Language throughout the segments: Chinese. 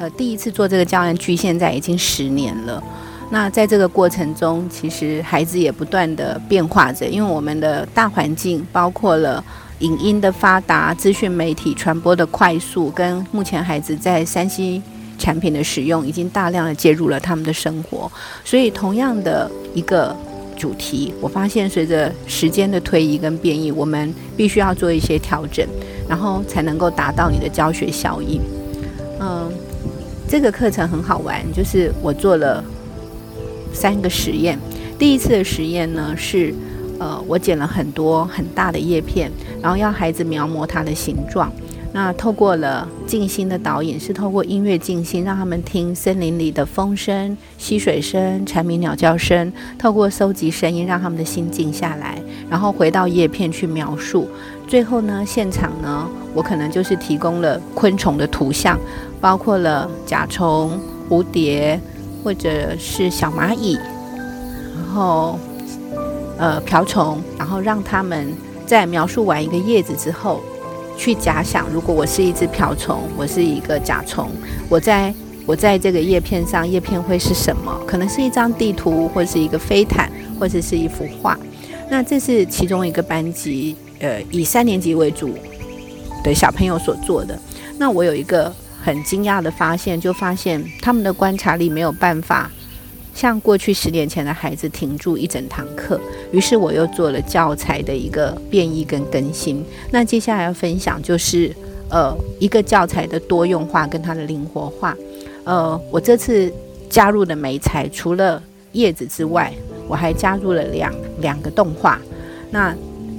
呃，第一次做这个教案，距现在已经十年了。那在这个过程中，其实孩子也不断的变化着，因为我们的大环境包括了影音的发达、资讯媒体传播的快速，跟目前孩子在山西产品的使用，已经大量的介入了他们的生活。所以，同样的一个主题，我发现随着时间的推移跟变异，我们必须要做一些调整，然后才能够达到你的教学效益。嗯，这个课程很好玩，就是我做了。三个实验，第一次的实验呢是，呃，我剪了很多很大的叶片，然后要孩子描摹它的形状。那透过了静心的导引，是透过音乐静心，让他们听森林里的风声、溪水声、蝉鸣鸟叫声，透过收集声音，让他们的心静下来，然后回到叶片去描述。最后呢，现场呢，我可能就是提供了昆虫的图像，包括了甲虫、蝴蝶。或者是小蚂蚁，然后呃瓢虫，然后让他们在描述完一个叶子之后，去假想，如果我是一只瓢虫，我是一个甲虫，我在我在这个叶片上，叶片会是什么？可能是一张地图，或是一个飞毯，或者是一幅画。那这是其中一个班级，呃，以三年级为主的小朋友所做的。那我有一个。很惊讶的发现，就发现他们的观察力没有办法像过去十年前的孩子停住一整堂课。于是我又做了教材的一个变异跟更新。那接下来要分享就是呃一个教材的多用化跟它的灵活化。呃，我这次加入的美材除了叶子之外，我还加入了两两个动画。那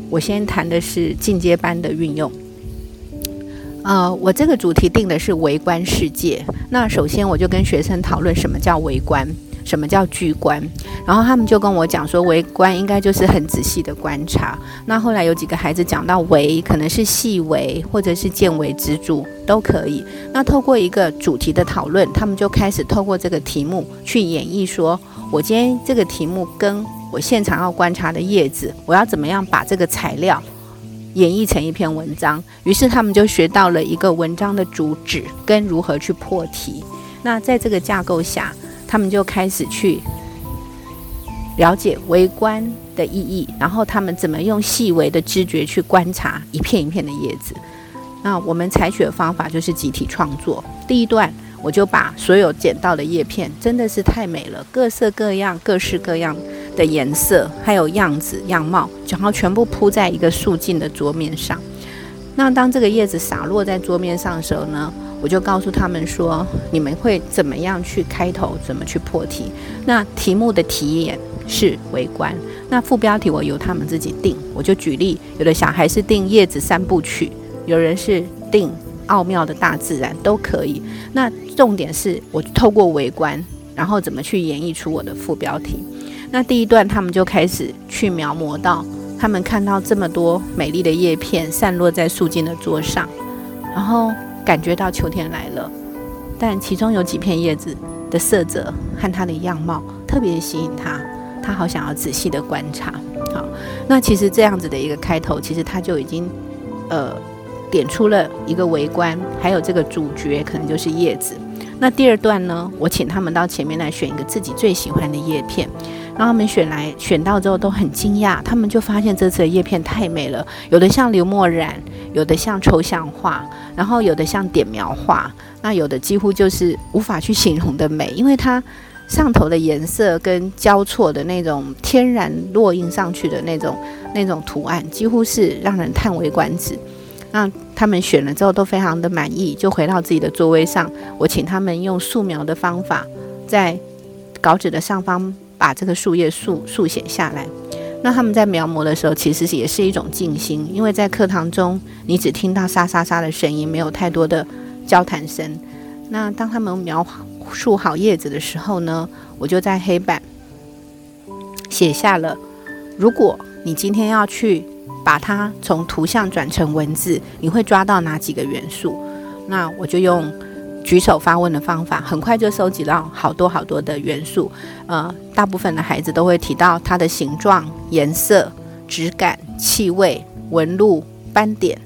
我先谈的是进阶班的运用。呃，我这个主题定的是围观世界。那首先我就跟学生讨论什么叫围观，什么叫聚观。然后他们就跟我讲说，围观应该就是很仔细的观察。那后来有几个孩子讲到围，可能是细微或者是见微知著都可以。那透过一个主题的讨论，他们就开始透过这个题目去演绎，说我今天这个题目跟我现场要观察的叶子，我要怎么样把这个材料。演绎成一篇文章，于是他们就学到了一个文章的主旨跟如何去破题。那在这个架构下，他们就开始去了解微观的意义，然后他们怎么用细微的知觉去观察一片一片的叶子。那我们采取的方法就是集体创作。第一段，我就把所有捡到的叶片，真的是太美了，各色各样，各式各样。的颜色还有样子样貌，然后全部铺在一个素净的桌面上。那当这个叶子洒落在桌面上的时候呢，我就告诉他们说：你们会怎么样去开头，怎么去破题？那题目的题眼是围观，那副标题我由他们自己定。我就举例，有的小孩是定叶子三部曲，有人是定奥妙的大自然，都可以。那重点是我透过围观，然后怎么去演绎出我的副标题。那第一段，他们就开始去描摹到，他们看到这么多美丽的叶片散落在素净的桌上，然后感觉到秋天来了。但其中有几片叶子的色泽和它的样貌特别吸引他，他好想要仔细的观察。好，那其实这样子的一个开头，其实他就已经呃点出了一个围观，还有这个主角可能就是叶子。那第二段呢，我请他们到前面来选一个自己最喜欢的叶片。让他们选来选到之后都很惊讶，他们就发现这次的叶片太美了，有的像刘墨染，有的像抽象画，然后有的像点描画，那有的几乎就是无法去形容的美，因为它上头的颜色跟交错的那种天然落印上去的那种那种图案，几乎是让人叹为观止。那他们选了之后都非常的满意，就回到自己的座位上，我请他们用素描的方法，在稿纸的上方。把这个树叶速速写下来。那他们在描摹的时候，其实也是一种静心，因为在课堂中，你只听到沙沙沙的声音，没有太多的交谈声。那当他们描述好叶子的时候呢，我就在黑板写下了：如果你今天要去把它从图像转成文字，你会抓到哪几个元素？那我就用。举手发问的方法，很快就收集到好多好多的元素。呃，大部分的孩子都会提到它的形状、颜色、质感、气味、纹路、斑点。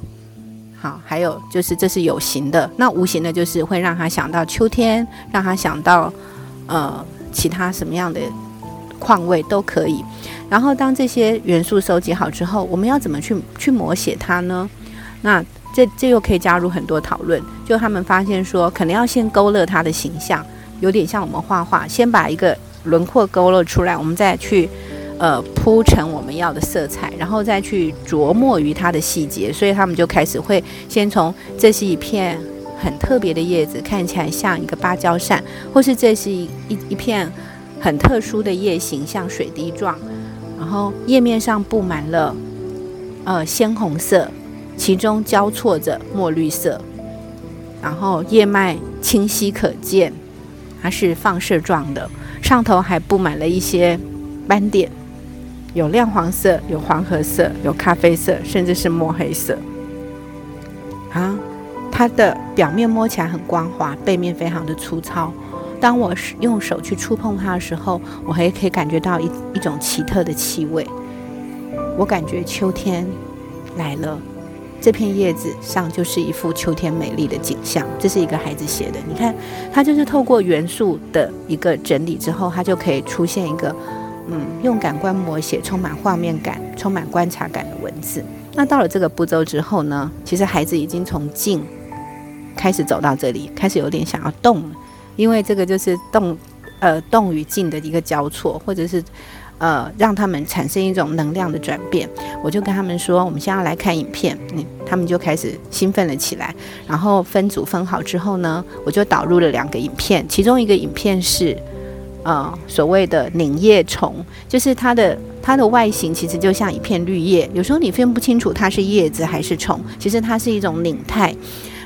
好，还有就是这是有形的，那无形的就是会让他想到秋天，让他想到呃其他什么样的况味都可以。然后当这些元素收集好之后，我们要怎么去去摹写它呢？那这这又可以加入很多讨论。就他们发现说，可能要先勾勒它的形象，有点像我们画画，先把一个轮廓勾勒出来，我们再去。呃，铺成我们要的色彩，然后再去琢磨于它的细节，所以他们就开始会先从这是一片很特别的叶子，看起来像一个芭蕉扇，或是这是一一一片很特殊的叶形，像水滴状，然后叶面上布满了呃鲜红色，其中交错着墨绿色，然后叶脉清晰可见，它是放射状的，上头还布满了一些斑点。有亮黄色，有黄褐色，有咖啡色，甚至是墨黑色。啊，它的表面摸起来很光滑，背面非常的粗糙。当我用手去触碰它的时候，我还可以感觉到一一种奇特的气味。我感觉秋天来了，这片叶子上就是一幅秋天美丽的景象。这是一个孩子写的，你看，他就是透过元素的一个整理之后，他就可以出现一个。嗯，用感官摹写充满画面感、充满观察感的文字。那到了这个步骤之后呢？其实孩子已经从静开始走到这里，开始有点想要动了。因为这个就是动，呃，动与静的一个交错，或者是呃，让他们产生一种能量的转变。我就跟他们说，我们现在来看影片。嗯，他们就开始兴奋了起来。然后分组分好之后呢，我就导入了两个影片，其中一个影片是。呃，所谓的拧叶虫，就是它的它的外形其实就像一片绿叶，有时候你分不清楚它是叶子还是虫，其实它是一种拧态。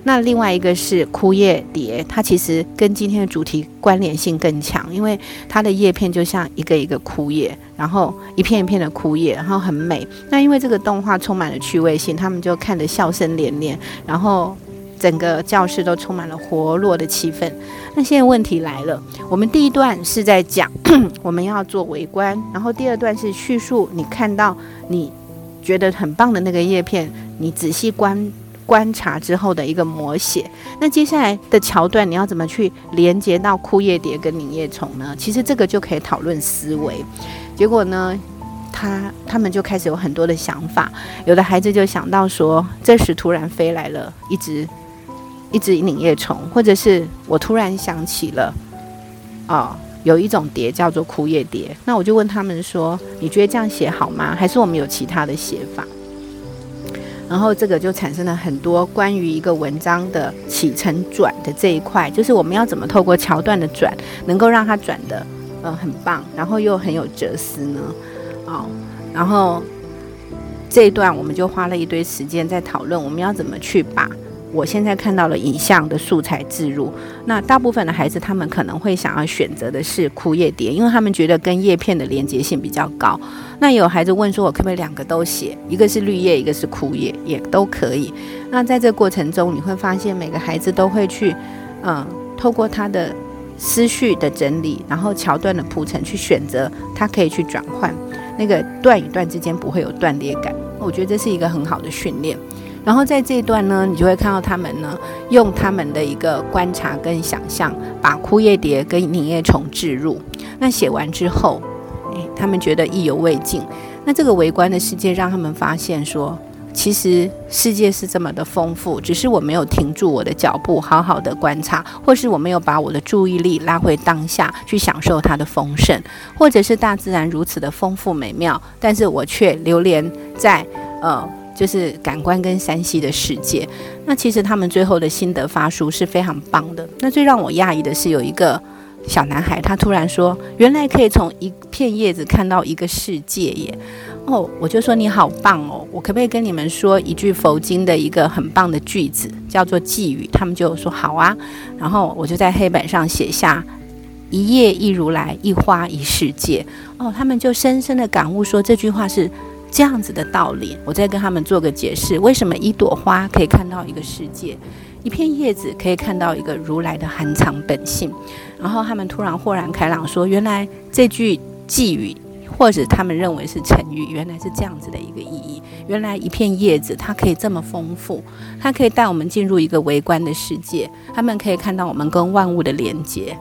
那另外一个是枯叶蝶，它其实跟今天的主题关联性更强，因为它的叶片就像一个一个枯叶，然后一片一片的枯叶，然后很美。那因为这个动画充满了趣味性，他们就看得笑声连连，然后。整个教室都充满了活络的气氛。那现在问题来了，我们第一段是在讲 我们要做围观，然后第二段是叙述你看到你觉得很棒的那个叶片，你仔细观观察之后的一个摹写。那接下来的桥段你要怎么去连接到枯叶蝶跟拧叶虫呢？其实这个就可以讨论思维。结果呢，他他们就开始有很多的想法，有的孩子就想到说，这时突然飞来了一只。一只拧叶虫，或者是我突然想起了，哦，有一种蝶叫做枯叶蝶。那我就问他们说：“你觉得这样写好吗？还是我们有其他的写法？”然后这个就产生了很多关于一个文章的起承转的这一块，就是我们要怎么透过桥段的转，能够让它转的呃很棒，然后又很有哲思呢？啊，然后这一段我们就花了一堆时间在讨论，我们要怎么去把。我现在看到了影像的素材置入，那大部分的孩子他们可能会想要选择的是枯叶蝶，因为他们觉得跟叶片的连接性比较高。那有孩子问说，我可不可以两个都写，一个是绿叶，一个是枯叶，也都可以。那在这过程中，你会发现每个孩子都会去，嗯，透过他的思绪的整理，然后桥段的铺陈去选择，他可以去转换那个段与段之间不会有断裂感。我觉得这是一个很好的训练。然后在这一段呢，你就会看到他们呢，用他们的一个观察跟想象，把枯叶蝶跟凝叶虫置入。那写完之后，诶，他们觉得意犹未尽。那这个围观的世界让他们发现说，其实世界是这么的丰富，只是我没有停住我的脚步，好好的观察，或是我没有把我的注意力拉回当下去享受它的丰盛，或者是大自然如此的丰富美妙，但是我却流连在呃。就是感官跟山西的世界，那其实他们最后的心得发书是非常棒的。那最让我讶异的是，有一个小男孩，他突然说：“原来可以从一片叶子看到一个世界耶！”哦，我就说你好棒哦！我可不可以跟你们说一句佛经的一个很棒的句子，叫做寄语？他们就说好啊。然后我就在黑板上写下“一叶一如来，一花一世界”。哦，他们就深深的感悟说这句话是。这样子的道理，我再跟他们做个解释：为什么一朵花可以看到一个世界，一片叶子可以看到一个如来的含藏本性？然后他们突然豁然开朗，说：原来这句寄语或者他们认为是成语，原来是这样子的一个意义。原来一片叶子它可以这么丰富，它可以带我们进入一个微观的世界，他们可以看到我们跟万物的连接。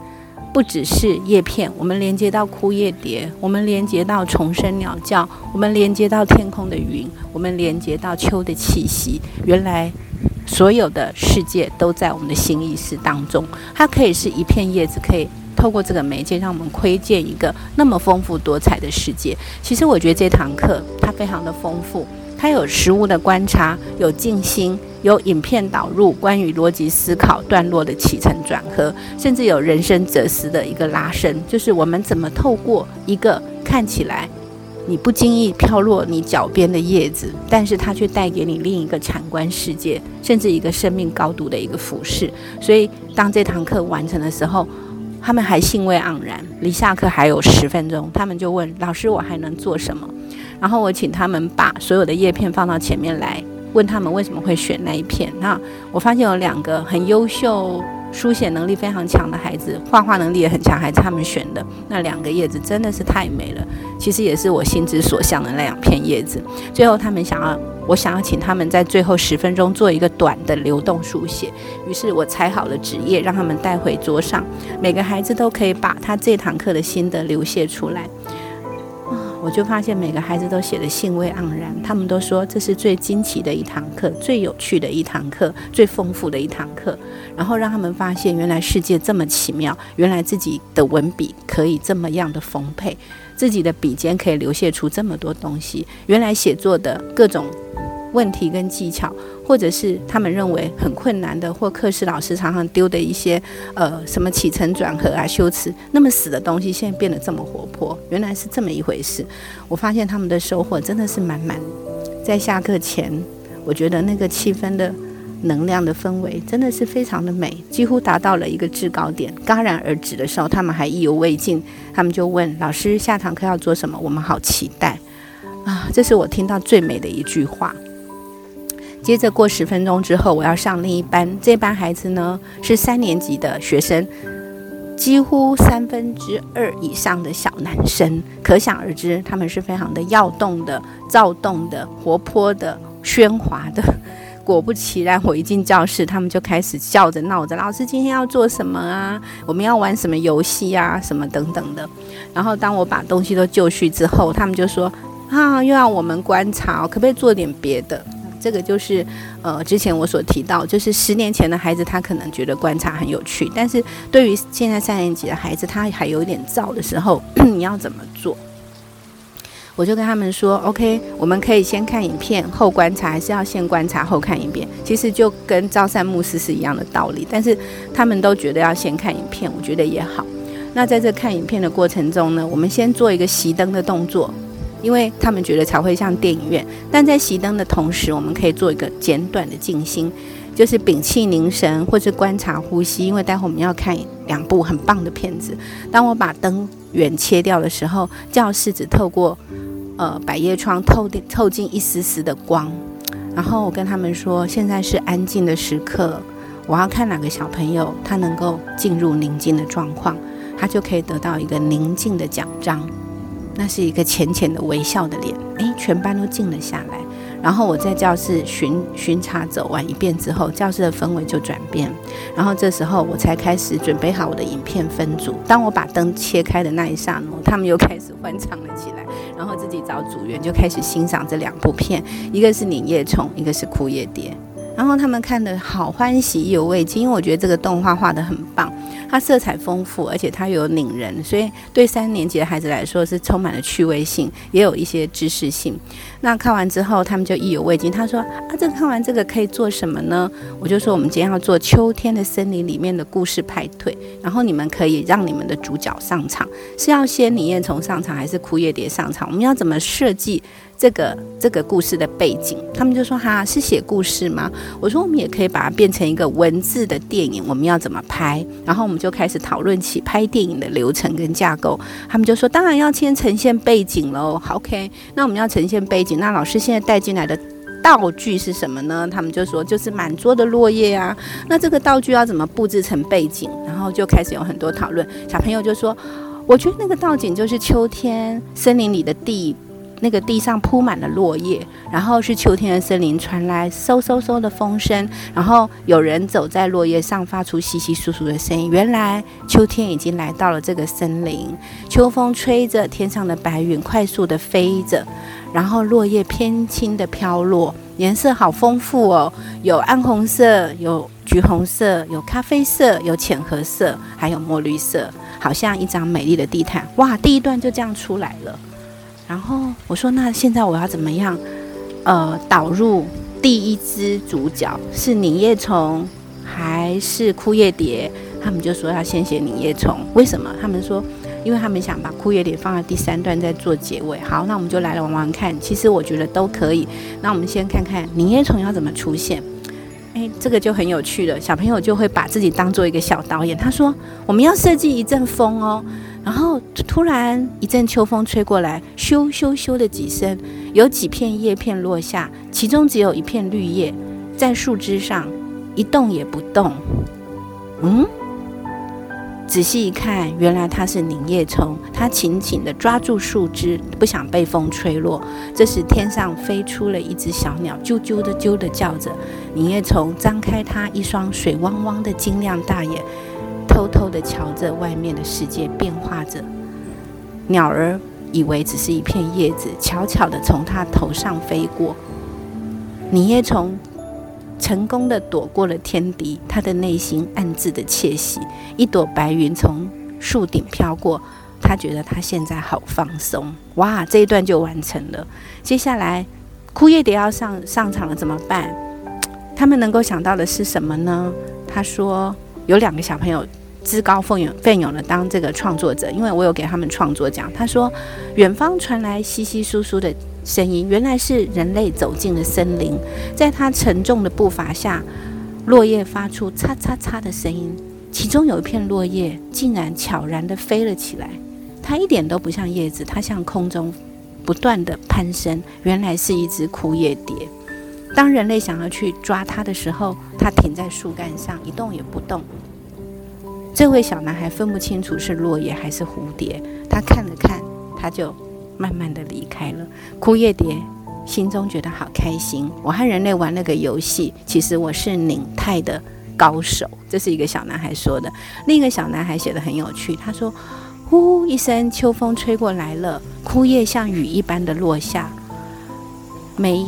不只是叶片，我们连接到枯叶蝶，我们连接到虫声鸟叫，我们连接到天空的云，我们连接到秋的气息。原来，所有的世界都在我们的新意识当中。它可以是一片叶子，可以透过这个媒介，让我们窥见一个那么丰富多彩的世界。其实，我觉得这堂课它非常的丰富。它有实物的观察，有静心，有影片导入关于逻辑思考段落的起承转合，甚至有人生哲思的一个拉伸，就是我们怎么透过一个看起来你不经意飘落你脚边的叶子，但是它却带给你另一个产观世界，甚至一个生命高度的一个俯视。所以当这堂课完成的时候，他们还兴味盎然。离下课还有十分钟，他们就问老师：“我还能做什么？”然后我请他们把所有的叶片放到前面来，问他们为什么会选那一片。那我发现有两个很优秀、书写能力非常强的孩子，画画能力也很强，孩子他们选的那两个叶子真的是太美了。其实也是我心之所向的那两片叶子。最后他们想要，我想要请他们在最后十分钟做一个短的流动书写。于是我裁好了纸页，让他们带回桌上，每个孩子都可以把他这堂课的心得流泻出来。我就发现每个孩子都写的兴味盎然，他们都说这是最惊奇的一堂课，最有趣的一堂课，最丰富的一堂课。然后让他们发现，原来世界这么奇妙，原来自己的文笔可以这么样的丰沛，自己的笔尖可以流泻出这么多东西，原来写作的各种。问题跟技巧，或者是他们认为很困难的，或课室老师常常丢的一些，呃，什么起承转合啊、修辞那么死的东西，现在变得这么活泼，原来是这么一回事。我发现他们的收获真的是满满。在下课前，我觉得那个气氛的能量的氛围真的是非常的美，几乎达到了一个制高点。戛然而止的时候，他们还意犹未尽，他们就问老师下堂课要做什么？我们好期待啊！这是我听到最美的一句话。接着过十分钟之后，我要上另一班。这班孩子呢是三年级的学生，几乎三分之二以上的小男生，可想而知，他们是非常的要动的、躁动的、活泼的、喧哗的。果不其然，我一进教室，他们就开始笑着闹着：“老师今天要做什么啊？我们要玩什么游戏呀？什么等等的。”然后当我把东西都就绪之后，他们就说：“啊，又要我们观察，可不可以做点别的？”这个就是，呃，之前我所提到，就是十年前的孩子，他可能觉得观察很有趣，但是对于现在三年级的孩子，他还有点燥的时候，你要怎么做？我就跟他们说，OK，我们可以先看影片后观察，还是要先观察后看一遍？其实就跟朝三暮四是一样的道理，但是他们都觉得要先看影片，我觉得也好。那在这看影片的过程中呢，我们先做一个熄灯的动作。因为他们觉得才会像电影院，但在熄灯的同时，我们可以做一个简短的静心，就是屏气凝神，或是观察呼吸。因为待会我们要看两部很棒的片子。当我把灯源切掉的时候，教室只透过呃百叶窗透透进一丝丝的光。然后我跟他们说，现在是安静的时刻，我要看哪个小朋友他能够进入宁静的状况，他就可以得到一个宁静的奖章。那是一个浅浅的微笑的脸，诶，全班都静了下来。然后我在教室巡巡查走完一遍之后，教室的氛围就转变。然后这时候我才开始准备好我的影片分组。当我把灯切开的那一刹那，他们又开始欢唱了起来。然后自己找组员就开始欣赏这两部片，一个是《拧叶虫》，一个是《枯叶蝶》。然后他们看得好欢喜，意犹未尽，因为我觉得这个动画画得很棒。它色彩丰富，而且它有拧人，所以对三年级的孩子来说是充满了趣味性，也有一些知识性。那看完之后，他们就意犹未尽。他说：“啊，这看完这个可以做什么呢？”我就说：“我们今天要做秋天的森林里面的故事派对，然后你们可以让你们的主角上场，是要先李彦从上场，还是枯叶蝶上场？我们要怎么设计？”这个这个故事的背景，他们就说哈是写故事吗？我说我们也可以把它变成一个文字的电影，我们要怎么拍？然后我们就开始讨论起拍电影的流程跟架构。他们就说当然要先呈现背景喽。OK，那我们要呈现背景，那老师现在带进来的道具是什么呢？他们就说就是满桌的落叶啊。那这个道具要怎么布置成背景？然后就开始有很多讨论。小朋友就说。我觉得那个道景就是秋天森林里的地。那个地上铺满了落叶，然后是秋天的森林传来嗖嗖嗖的风声，然后有人走在落叶上，发出稀稀疏疏的声音。原来秋天已经来到了这个森林，秋风吹着天上的白云快速的飞着，然后落叶偏轻的飘落，颜色好丰富哦，有暗红色，有橘红色，有咖啡色，有浅褐色，还有墨绿色，好像一张美丽的地毯。哇，第一段就这样出来了。然后我说：“那现在我要怎么样？呃，导入第一只主角是拧叶虫还是枯叶蝶？他们就说要先写拧叶虫。为什么？他们说，因为他们想把枯叶蝶放在第三段再做结尾。好，那我们就来玩玩看。其实我觉得都可以。那我们先看看拧叶虫要怎么出现。诶，这个就很有趣了。小朋友就会把自己当做一个小导演。他说：我们要设计一阵风哦。”然后突然一阵秋风吹过来，咻咻咻的几声，有几片叶片落下，其中只有一片绿叶在树枝上一动也不动。嗯，仔细一看，原来它是凝叶虫，它紧紧地抓住树枝，不想被风吹落。这时天上飞出了一只小鸟，啾啾的啾的叫着。凝叶虫张开它一双水汪汪的晶亮大眼。偷偷地瞧着外面的世界变化着，鸟儿以为只是一片叶子，悄悄地从它头上飞过。你也从成功的躲过了天敌，他的内心暗自的窃喜。一朵白云从树顶飘过，他觉得他现在好放松。哇，这一段就完成了。接下来，枯叶蝶要上上场了，怎么办？他们能够想到的是什么呢？他说有两个小朋友。自告奋勇奋勇的当这个创作者，因为我有给他们创作奖。他说，远方传来稀稀疏疏的声音，原来是人类走进了森林。在他沉重的步伐下，落叶发出嚓嚓嚓的声音，其中有一片落叶竟然悄然的飞了起来。它一点都不像叶子，它向空中不断的攀升。原来是一只枯叶蝶。当人类想要去抓它的时候，它停在树干上一动也不动。这位小男孩分不清楚是落叶还是蝴蝶，他看了看，他就慢慢的离开了。枯叶蝶心中觉得好开心，我和人类玩了个游戏，其实我是拧泰的高手。这是一个小男孩说的。另一个小男孩写的很有趣，他说：“呼一声，秋风吹过来了，枯叶像雨一般的落下，每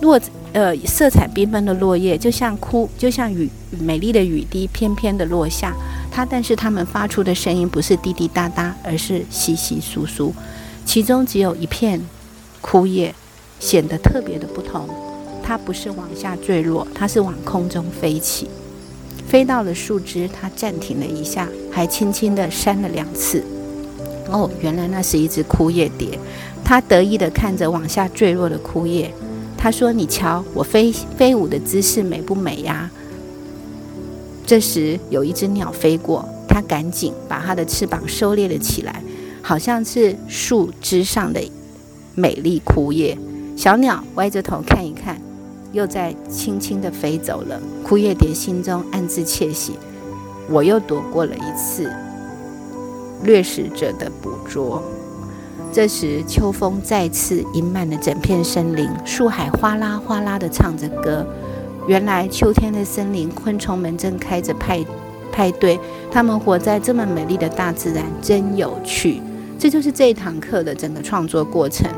落。”呃，色彩缤纷的落叶就像哭，就像雨，美丽的雨滴翩翩的落下。它，但是它们发出的声音不是滴滴答答，而是稀稀疏疏。其中只有一片枯叶显得特别的不同。它不是往下坠落，它是往空中飞起，飞到了树枝，它暂停了一下，还轻轻地扇了两次。哦，原来那是一只枯叶蝶。它得意地看着往下坠落的枯叶。他说：“你瞧，我飞飞舞的姿势美不美呀？”这时有一只鸟飞过，它赶紧把它的翅膀收敛了起来，好像是树枝上的美丽枯叶。小鸟歪着头看一看，又在轻轻地飞走了。枯叶蝶心中暗自窃喜：“我又躲过了一次掠食者的捕捉。”这时，秋风再次盈满了整片森林，树海哗啦哗啦地唱着歌。原来，秋天的森林，昆虫们正开着派派对。它们活在这么美丽的大自然，真有趣。这就是这一堂课的整个创作过程，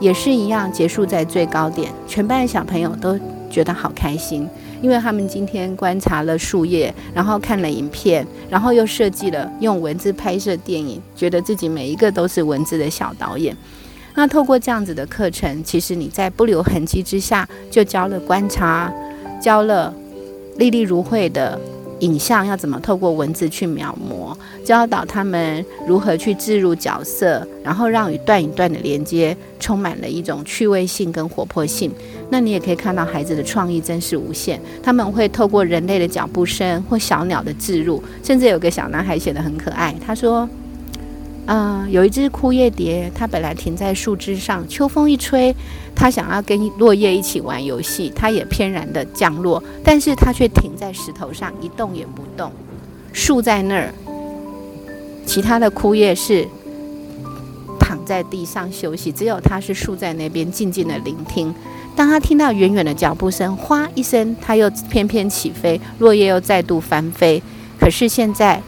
也是一样，结束在最高点。全班的小朋友都觉得好开心。因为他们今天观察了树叶，然后看了影片，然后又设计了用文字拍摄电影，觉得自己每一个都是文字的小导演。那透过这样子的课程，其实你在不留痕迹之下，就教了观察，教了历历如绘的。影像要怎么透过文字去描摹，教导他们如何去置入角色，然后让与段一段的连接充满了一种趣味性跟活泼性。那你也可以看到孩子的创意真是无限，他们会透过人类的脚步声或小鸟的置入，甚至有个小男孩写得很可爱，他说。嗯，有一只枯叶蝶，它本来停在树枝上，秋风一吹，它想要跟落叶一起玩游戏，它也翩然的降落，但是它却停在石头上，一动也不动。树在那儿，其他的枯叶是躺在地上休息，只有它是竖在那边静静的聆听。当他听到远远的脚步声，哗一声，它又翩翩起飞，落叶又再度翻飞。可是现在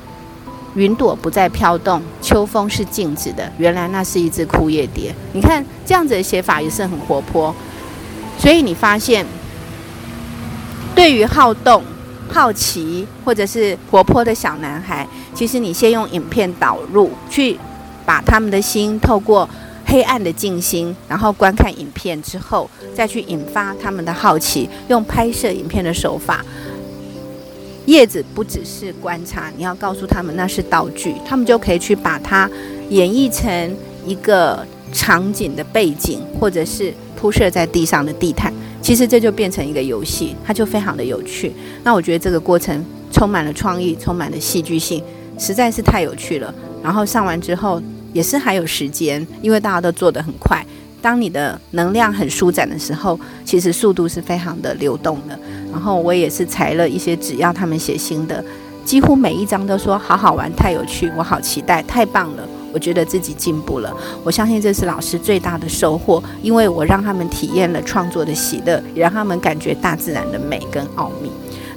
云朵不再飘动，秋风是静止的。原来那是一只枯叶蝶。你看这样子的写法也是很活泼。所以你发现，对于好动、好奇或者是活泼的小男孩，其实你先用影片导入，去把他们的心透过黑暗的静心，然后观看影片之后，再去引发他们的好奇，用拍摄影片的手法。叶子不只是观察，你要告诉他们那是道具，他们就可以去把它演绎成一个场景的背景，或者是。铺设在地上的地毯，其实这就变成一个游戏，它就非常的有趣。那我觉得这个过程充满了创意，充满了戏剧性，实在是太有趣了。然后上完之后也是还有时间，因为大家都做得很快。当你的能量很舒展的时候，其实速度是非常的流动的。然后我也是裁了一些纸，要他们写新的，几乎每一张都说好好玩，太有趣，我好期待，太棒了。我觉得自己进步了，我相信这是老师最大的收获，因为我让他们体验了创作的喜乐，也让他们感觉大自然的美跟奥秘。